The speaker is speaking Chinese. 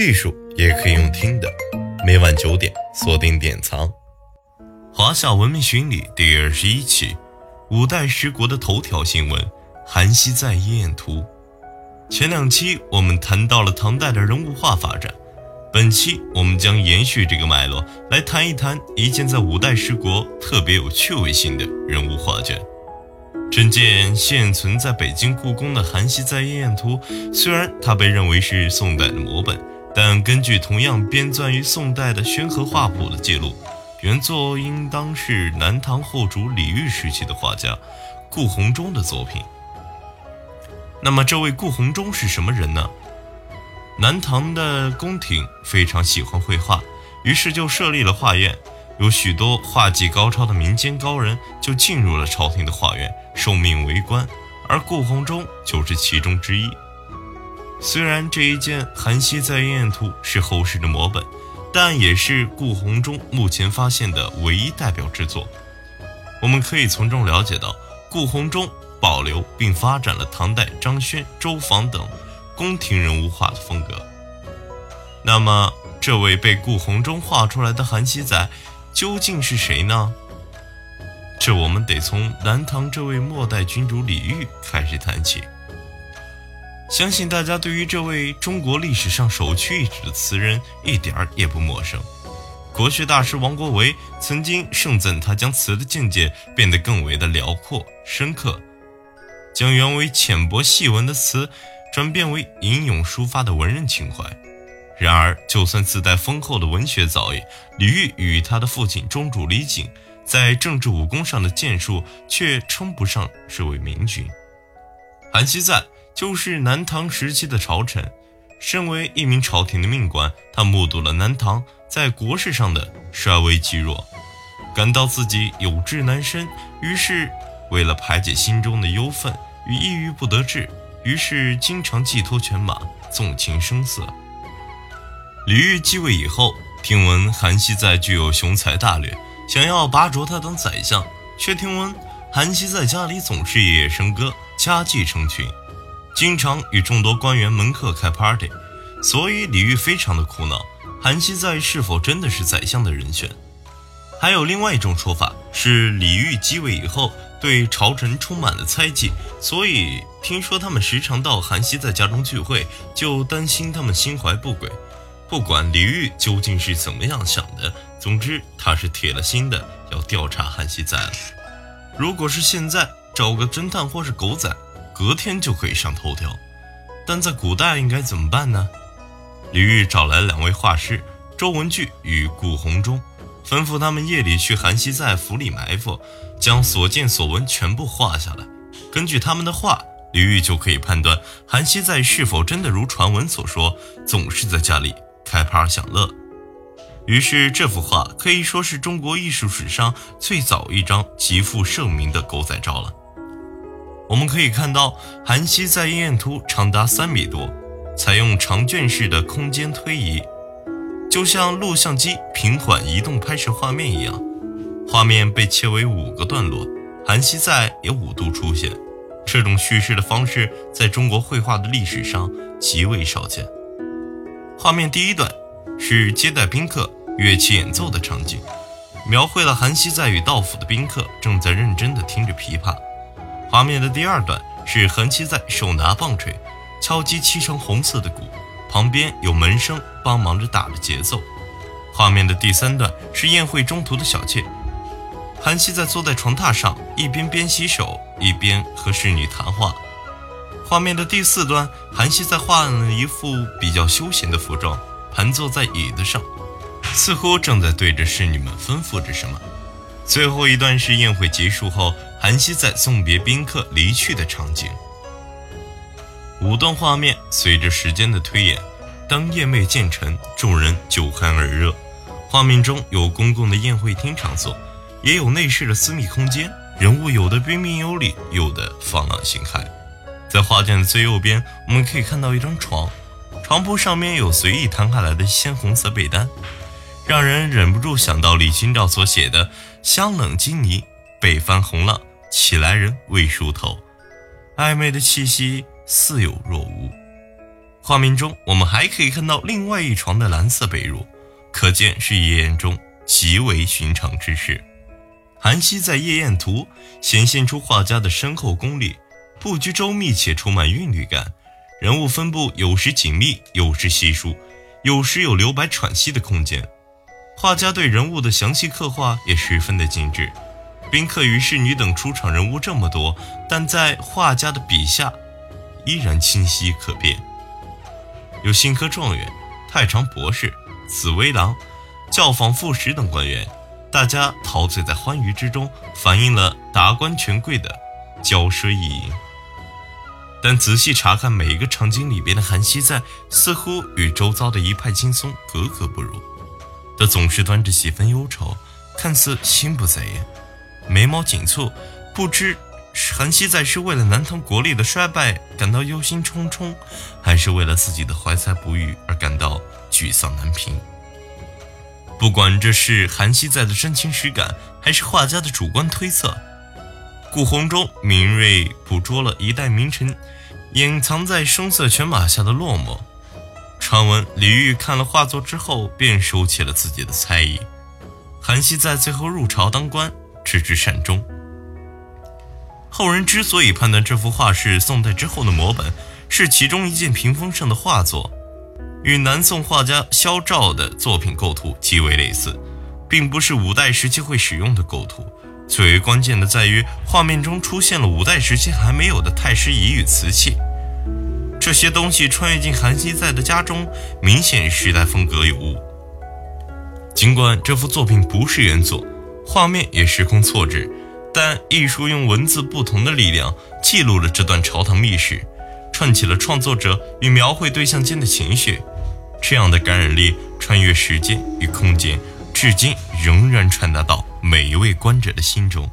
艺术也可以用听的。每晚九点，锁定典藏。华夏文明巡礼第二十一期，五代十国的头条新闻：韩熙载夜宴图。前两期我们谈到了唐代的人物画发展，本期我们将延续这个脉络，来谈一谈一件在五代十国特别有趣味性的人物画卷。这件现存在北京故宫的《韩熙载夜宴图》，虽然它被认为是宋代的摹本，但根据同样编纂于宋代的《宣和画谱》的记录，原作应当是南唐后主李煜时期的画家顾闳中的作品。那么，这位顾闳中是什么人呢？南唐的宫廷非常喜欢绘画，于是就设立了画院。有许多画技高超的民间高人就进入了朝廷的画院，受命为官，而顾闳中就是其中之一。虽然这一件《韩熙载夜宴图》是后世的摹本，但也是顾闳中目前发现的唯一代表之作。我们可以从中了解到，顾闳中保留并发展了唐代张轩、周昉等宫廷人物画的风格。那么，这位被顾闳中画出来的韩熙载。究竟是谁呢？这我们得从南唐这位末代君主李煜开始谈起。相信大家对于这位中国历史上首屈一指的词人一点儿也不陌生。国学大师王国维曾经盛赞他将词的境界变得更为的辽阔深刻，将原为浅薄细文的词转变为吟咏抒发的文人情怀。然而，就算自带丰厚的文学造诣，李煜与他的父亲中主李璟在政治武功上的建树却称不上是位明君。韩熙载就是南唐时期的朝臣，身为一名朝廷的命官，他目睹了南唐在国事上的衰微积弱，感到自己有志难伸，于是为了排解心中的忧愤与抑郁不得志，于是经常寄托犬马，纵情声色。李煜继位以后，听闻韩熙载具有雄才大略，想要拔擢他当宰相，却听闻韩熙载家里总是夜夜笙歌，家妓成群，经常与众多官员门客开 party，所以李煜非常的苦恼，韩熙载是否真的是宰相的人选？还有另外一种说法是，李煜继位以后对朝臣充满了猜忌，所以听说他们时常到韩熙载家中聚会，就担心他们心怀不轨。不管李煜究竟是怎么样想的，总之他是铁了心的要调查韩熙载了。如果是现在找个侦探或是狗仔，隔天就可以上头条。但在古代应该怎么办呢？李煜找来两位画师周文炬与顾闳中，吩咐他们夜里去韩熙载府里埋伏，将所见所闻全部画下来。根据他们的画，李煜就可以判断韩熙载是否真的如传闻所说，总是在家里。开趴享乐，于是这幅画可以说是中国艺术史上最早一张极负盛名的狗仔照了。我们可以看到，韩熙载夜宴图长达三米多，采用长卷式的空间推移，就像录像机平缓移动拍摄画面一样。画面被切为五个段落，韩熙载也五度出现。这种叙事的方式在中国绘画的历史上极为少见。画面第一段是接待宾客、乐器演奏的场景，描绘了韩熙载与道府的宾客正在认真地听着琵琶。画面的第二段是韩熙载手拿棒槌，敲击漆成红色的鼓，旁边有门生帮忙着打着节奏。画面的第三段是宴会中途的小妾，韩熙载坐在床榻上，一边边洗手，一边和侍女谈话。画面的第四段，韩熙载换了一副比较休闲的服装，盘坐在椅子上，似乎正在对着侍女们吩咐着什么。最后一段是宴会结束后，韩熙载送别宾客离去的场景。五段画面随着时间的推演，当夜幕渐沉，众人酒酣耳热。画面中有公共的宴会厅场所，也有内室的私密空间，人物有的彬彬有礼，有的放浪形骸。在画卷的最右边，我们可以看到一张床，床铺上面有随意摊开来的鲜红色被单，让人忍不住想到李清照所写的“香冷金泥，被翻红浪，起来人未梳头”，暧昧的气息似有若无。画面中，我们还可以看到另外一床的蓝色被褥，可见是夜宴中极为寻常之事。韩熙在夜宴图显现出画家的深厚功力，布局周密且充满韵律感，人物分布有时紧密，有时稀疏，有时有留白喘息的空间。画家对人物的详细刻画也十分的精致。宾客与侍女等出场人物这么多，但在画家的笔下，依然清晰可辨。有新科状元、太常博士、紫薇郎、教坊副使等官员，大家陶醉在欢愉之中，反映了达官权贵的骄奢逸淫。但仔细查看每一个场景里边的韩熙载，似乎与周遭的一派轻松格格不入。他总是端着几分忧愁，看似心不在焉，眉毛紧蹙，不知韩熙载是为了南唐国力的衰败感到忧心忡忡，还是为了自己的怀才不遇而感到沮丧难平。不管这是韩熙载的真情实感，还是画家的主观推测，顾闳中敏锐捕捉了一代名臣隐藏在声色犬马下的落寞。传闻李煜看了画作之后，便收起了自己的猜疑。韩熙载最后入朝当官，直至善终。后人之所以判断这幅画是宋代之后的摹本，是其中一件屏风上的画作，与南宋画家萧照的作品构图极为类似，并不是五代时期会使用的构图。最为关键的在于，画面中出现了五代时期还没有的太师椅与瓷器。这些东西穿越进韩熙载的家中，明显时代风格有误。尽管这幅作品不是原作，画面也时空错置，但艺术用文字不同的力量记录了这段朝堂秘史，串起了创作者与描绘对象间的情绪。这样的感染力穿越时间与空间，至今仍然传达到每一位观者的心中。